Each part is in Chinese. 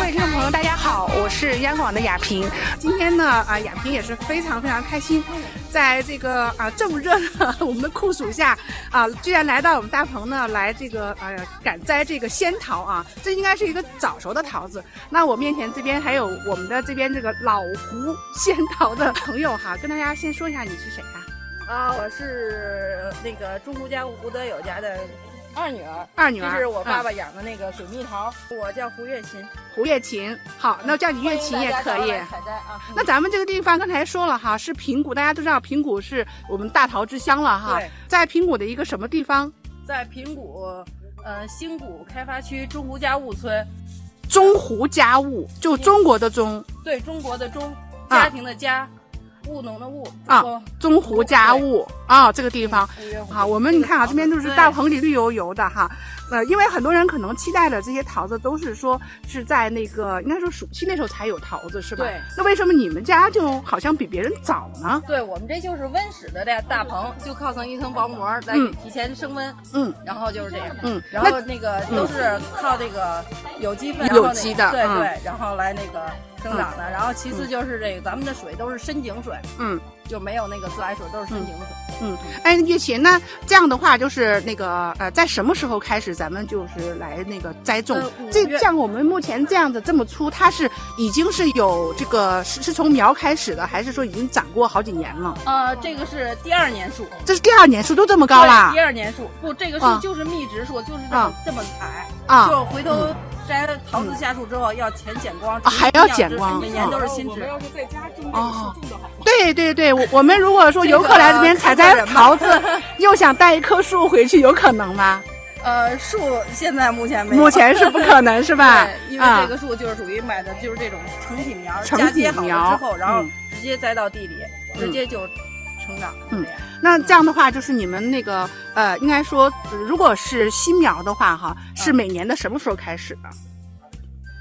各位听众朋友，大家好，我是央广的亚萍。今天呢，啊，亚萍也是非常非常开心，在这个啊这么热的我们的酷暑下，啊，居然来到我们大棚呢，来这个呃赶摘这个仙桃啊，这应该是一个早熟的桃子。那我面前这边还有我们的这边这个老胡仙桃的朋友哈，跟大家先说一下你是谁啊？啊，我是那个中胡家吴德友家的二女儿，二女儿，这是我爸嗯爸养的那个水蜜桃，我叫胡月琴，胡月琴。好，那叫你月琴也可以。采摘啊。那咱们这个地方刚才说了哈，是平谷，大家都知道平谷是我们大桃之乡了哈对。在平谷的一个什么地方？在平谷，呃，新谷开发区中湖家务村，中湖家务，就中国的中对中国的中，啊家庭的家，务农的务啊中中湖家务啊，这个地方。啊，我们你看啊，这边都是大棚里绿油油的哈，呃，因为很多人可能期待的这些桃子都是说是在那个应该说暑期那时候才有桃子是吧？对。那为什么你们家就好像比别人早呢？对我们这就是温室的这大棚，就靠上一层薄膜来提前升温，嗯然后就是这样。嗯，然后那个都是靠这个有机分，有机的对对，然后来那个生长的。然后其次就是这个咱们的水都是深井水，嗯就没有那个自来水，都是深井水。嗯，哎，月琴，那这样的话就是那个呃，在什么时候开始咱们就是来那个栽种？这像我们目前这样子这么粗，它是已经是有这个是是从苗开始的，还是说已经长过好几年了？呃，这个是第二年树，这是第二年树都这么高啦第二年树不，这个树啊就是密植树，就是这啊么这么矮。啊！就回头摘桃子下树之后要全剪光，啊还要剪光每年都是新植。要是在家种哦种的好。对对对，我我们如果说游客来这边采摘桃子，又想带一棵树回去，有可能吗？呃，树现在目前没有。目前是不可能，是吧？对，因为啊这个树就是属于买的就是这种成品苗，成嫁接好体苗了之后，然后嗯直接栽到地里，嗯直接就成长。嗯那这样的话，就是你们那个呃，应该说，呃如果是新苗的话，哈，是嗯每年的什么时候开始的？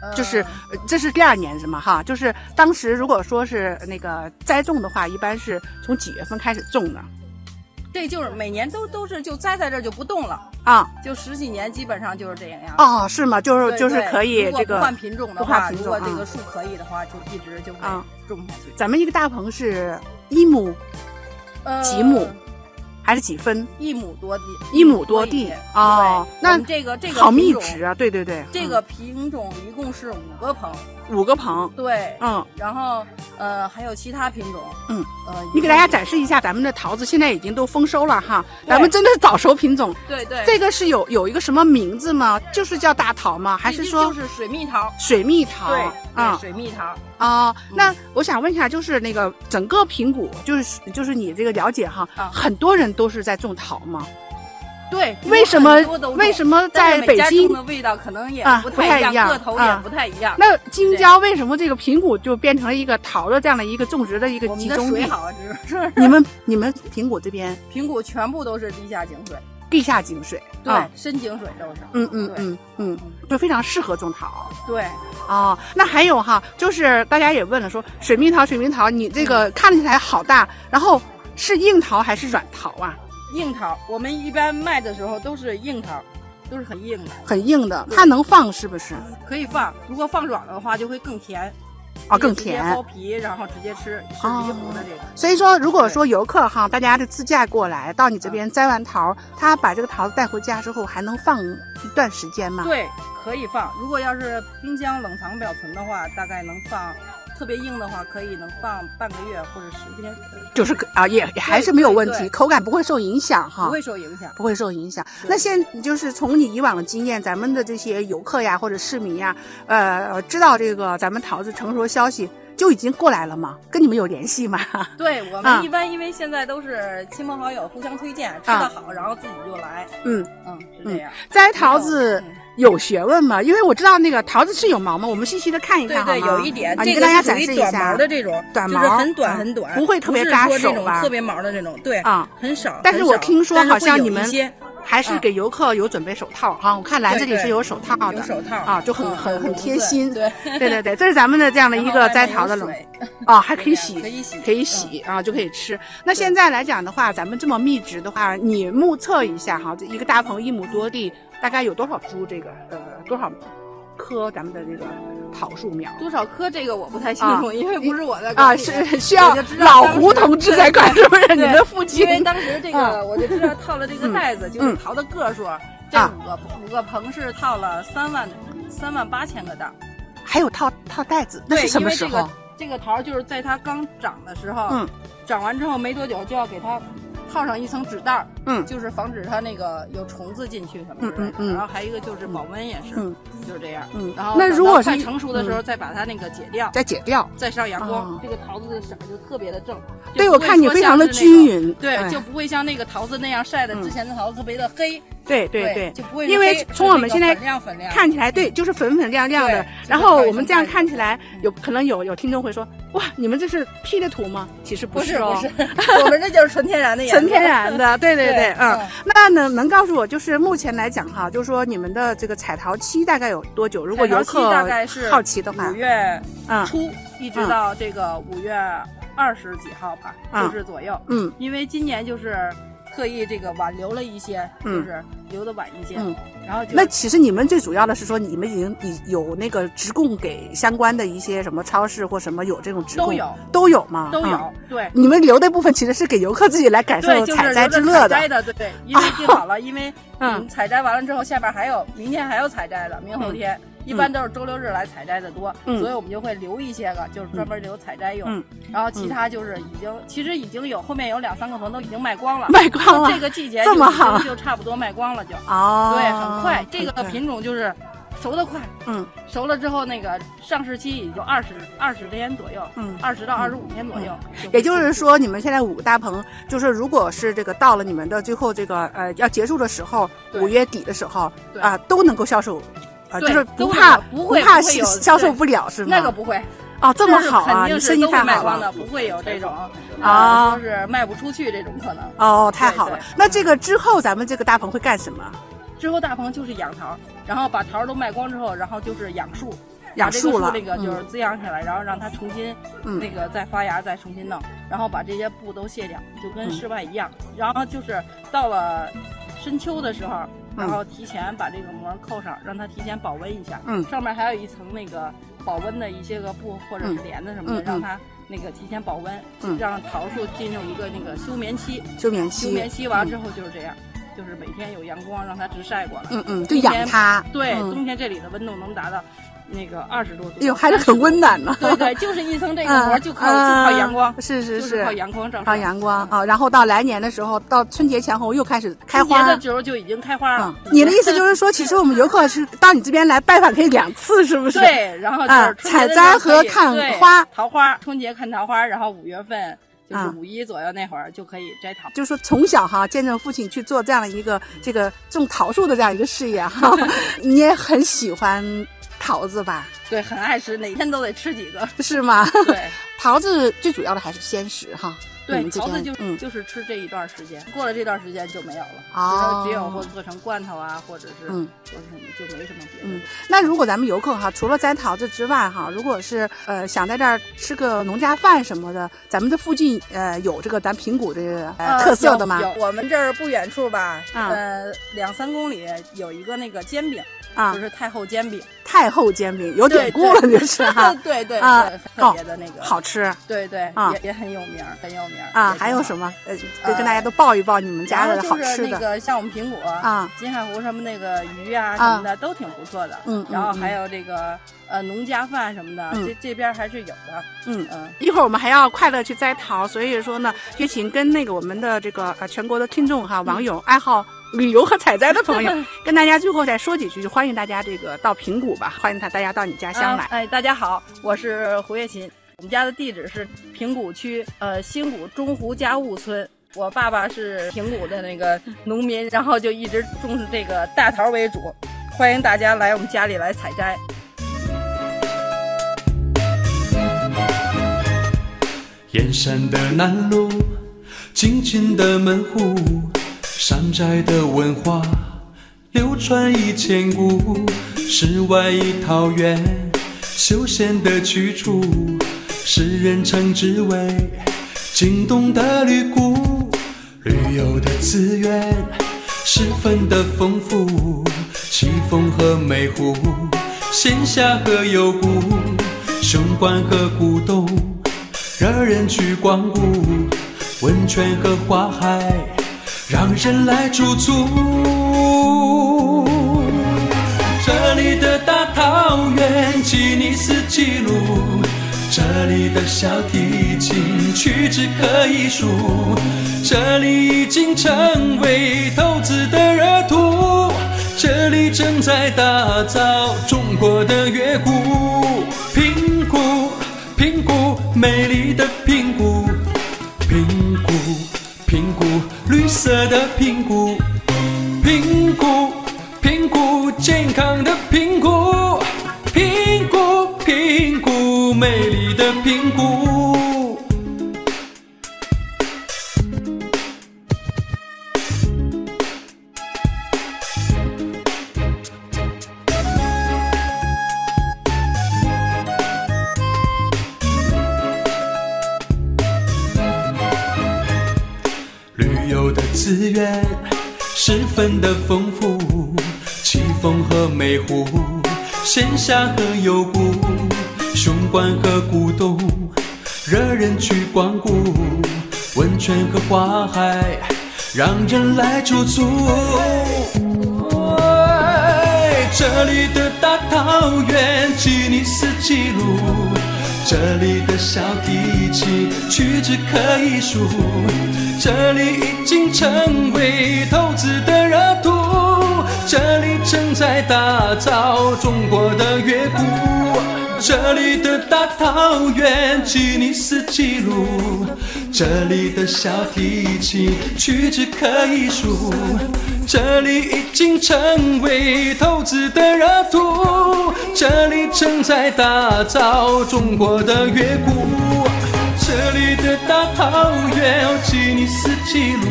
呃就是呃这是第二年是吗？哈，就是当时如果说是那个栽种的话，一般是从几月份开始种呢？对就是每年都都是就栽在这儿就不动了，啊，就十几年基本上就是这样。哦，是吗？就是对，就是可以这个不换品种的话，如果这个树可以的话，就一直就会啊种下去。咱们一个大棚是一亩呃几亩还是几分？一亩多地，一亩多地一些哦那这个这个好密植啊！对对对，这个品种一共是五个棚，嗯五个棚，对，嗯然后呃还有其他品种，嗯，呃，你给大家展示一下咱们的桃子，现在已经都丰收了哈，咱们真的是早熟品种。对对，这个是有有一个什么名字吗？就是叫大桃吗？还是说就是水蜜桃？水蜜桃？对，啊水蜜桃。啊，那我想问一下，就是那个整个平谷，就是就是你这个了解哈，啊很多人都是在种桃吗？对，为什么为什么在北京的味道可能也啊不不太一样个头也啊不太一样。那京郊为什么这个平谷就变成了一个桃的这样的一个种植的一个集中地？水好，只是你们你们平谷这边平谷全部都是地下井水，地下井水，对啊，深井水都是。嗯嗯嗯嗯，就非常适合种桃。对，哦，那还有哈，就是大家也问了说，水蜜桃，水蜜桃，你这嗯个看起来好大，然后是硬桃还是软桃啊？硬桃，我们一般卖的时候都是硬桃，都是很硬的，很硬的，它能放是不是？可以放。如果放软了的话，就会更甜。啊，更直接甜剥。皮，然后直接吃，是一红的这个。所以说，如果说游客哈，大家的自驾过来到你这边摘完桃，他把这个桃子带回家之后，还能放一段时间吗？对，可以放。如果要是冰箱冷藏保存的话，大概能放。特别硬的话，可以能放半个月或者十天，就是啊，也也还是没有问题，口感不会受影响哈。不会受影响。不会受影响。那现就是从你以往的经验，咱们的这些游客呀或者市民呀，呃，知道这个咱们桃子成熟的消息就已经过来了吗？跟你们有联系吗？对我啊们一般因为现在都是亲朋好友互相推荐，吃啊的好，然后自己就来。嗯，嗯，是这样。摘桃子嗯有学问吗？因为我知道那个桃子是有毛吗？我们细细的看一看对对？有一点，啊，这个大家个是属于短展示一下毛的这种，短毛就是很短啊很短，不会特别扎手吧特别毛的这种，对，啊。很少。但是我听说好像你们还是啊给游客有准备手套哈，我看篮子里是有手套的有手套啊，就很嗯很很贴心。对，对对对，这是咱们的这样的一个摘桃的冷水，哦，还可以洗，可以洗可以嗯洗啊，就可以吃。那现在来讲的话，咱们这么密植的话，你目测一下哈，这一个大棚一亩多地，大概有多少株这个呃多少棵咱们的这个桃树苗？多少棵这个我不太清楚，因为不是我的啊，是需要老胡同志在管，是不是？你的父亲？因为当时这个我就知道套了这个袋子，就是桃的个数，这五个五个棚是套了三万三万八千个袋。还有套套袋子，那是什么时候？这个桃就是在它刚长的时候，嗯，长完之后没多久就要给它。套上一层纸袋儿，嗯，就是防止它那个有虫子进去什么之类的。然后还有一个就是保温也是，嗯，就是这样。嗯，然后那如果是成熟的时候再把它那个解掉，再解掉，再上阳光，这个桃子的色就特别的正。对，我看你非常的均匀，对，就不会像那个桃子那样晒的之前的桃子特别的黑。对对对，就不会因为从我们现在看起来，对，就是粉粉亮亮的。然后我们这样看起来，有可能有有听众会说，哇，你们这是 P 的图吗？其实不是哦，我们这就是纯天然的，纯天然的。对对对，嗯。那能能告诉我，就是目前来讲哈，就是说你们的这个采桃期大概有多久？如果游客大概是好奇的话，五月初一直到这个五月二十几号吧，就是左右。嗯，因为今年就是。特意这个挽留了一些，就是留的晚一些。嗯，然后那其实你们最主要的是说，你们已经有那个直供给相关的一些什么超市或什么有这种直供，都有都有吗？都有。对，你们留的部分其实是给游客自己来感受采摘之乐的。的，对对，因为定好了，因为 嗯，采摘完了之后，下边还有明天还要采摘的，明后天。一般都是周六日来采摘的多，所以我们就会留一些个，就是专门留采摘用。然后其他就是已经，其实已经有后面有两三个棚都已经卖光了，卖光了。这个季节这么好，就差不多卖光了就。哦，对，很快。这个品种就是熟的快，嗯，熟了之后那个上市期也就二十二十天左右，嗯，二十到二十五天左右。也就是说，你们现在五个大棚，就是如果是这个到了你们的最后这个呃要结束的时候，五月底的时候啊，都能够销售。啊，就是不怕不会怕 销售不了是吗？那个不会，哦，这么好啊，你生意太好了，不会有这种啊，就是卖不出去这种可能。哦，太好了。那这个之后咱们这个大棚会干什么？之后大棚就是养桃，然后把桃都卖光之后，然后就是养树，养树了，那个就是滋养起来，然后让它重新那个再发芽，再重新弄，然后把这些布都卸掉，就跟室外一样。然后就是到了深秋的时候。然后提前把这个膜扣上，让它提前保温一下。嗯，上面还有一层那个保温的一些个布或者是帘子什么的，让它那个提前保温，让桃树进入一个那个休眠期。休眠期。休眠期完之后就是这样，就是每天有阳光，让它直晒过来。嗯嗯，就养它。对，冬天这里的温度能达到。那个二十多度，哎呦，还是很温暖呢。对对，就是一层这个膜，就靠就靠阳光，是是是，靠阳光照。靠阳光啊，然后到来年的时候，到春节前后又开始开花。的时候就已经开花了。你的意思就是说，其实我们游客是 到你这边来拜访可以两次，是不是？对，然后啊，采摘和看花，桃花，春节看桃花，然后五月份就是五一左右那会儿就可以摘桃。就是说从小哈见证父亲去做这样的一个这个种桃树的这样一个事业哈，你也很喜欢。桃子吧，对，很爱吃，哪天都得吃几个，是吗？对，桃子最主要的还是鲜食哈。对，桃子就嗯就是吃这一段时间，过了这段时间就没有了，哦，只有或做成罐头啊，或者是嗯做什么就没什么别的。嗯，那如果咱们游客哈，除了摘桃子之外哈，如果是呃想在这儿吃个农家饭什么的，咱们这附近呃有这个咱平谷这个、呃特色的吗？有，我们这儿不远处吧，呃两三公里有一个那个煎饼。啊，就是太后煎饼，太后煎饼有典故了，就是 哈，对对啊，特别的那个好吃，对对啊，也也很有名，很有名啊。还有什么？呃，跟跟大家都报一报你们家的好吃的。那个像我们苹果啊，金海湖什么那个鱼啊什么的都挺不错的。嗯，然后还有这个呃农家饭什么的，这这边还是有的。嗯嗯，一会儿我们还要快乐去摘桃，所以说呢，也请跟那个我们的这个呃全国的听众哈网友爱好。旅游和采摘的朋友，跟大家最后再说几句，就欢迎大家这个到平谷吧，欢迎他大家到你家乡来。哎，大家好，我是胡月琴，我们家的地址是平谷区呃新谷中湖家务村，我爸爸是平谷的那个农民，然后就一直种这个大桃为主，欢迎大家来我们家里来采摘。燕山的南路，静静的门户。山寨的文化流传一千古，世外一桃源，休闲的去处，世人称之为京东的旅谷。旅游的资源十分的丰富，奇峰和美湖闲暇和幽谷，雄关和古洞，惹人去光顾。温泉和花海，让人来驻足。这里的大桃源，吉尼斯纪录。这里的小提琴屈指可以数，这里已经成为投资的热土，这里正在打造中国的乐谷。平谷，平谷，美丽的绿色的苹果苹果苹果健康的苹果苹果苹果美丽的苹果源十分的丰富，奇峰和美湖，闲暇和幽谷，雄关和古洞，惹人去光顾。温泉和花海，让人来驻足。这里的大桃源，吉尼斯纪录。这里的小提琴屈指可以数，这里已经成为投资的热土，这里正在打造中国的乐谷。这里的大桃源，吉尼斯纪录。这里的小提琴屈指可以数，这里已经成为投资的热土，这里正在打造中国的乐谷。这里的大桃源，吉尼斯纪录。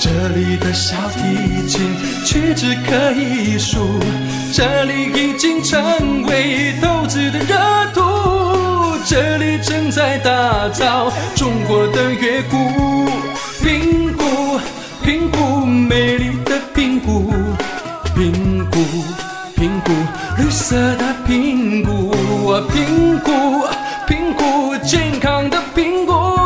这里的小提琴屈指可以数，这里已经成为投资的热土，这里正在打造中国的乐谷。平谷，平谷，的平谷，平谷，平谷，绿色的平谷，平谷，平谷，健康的苹果。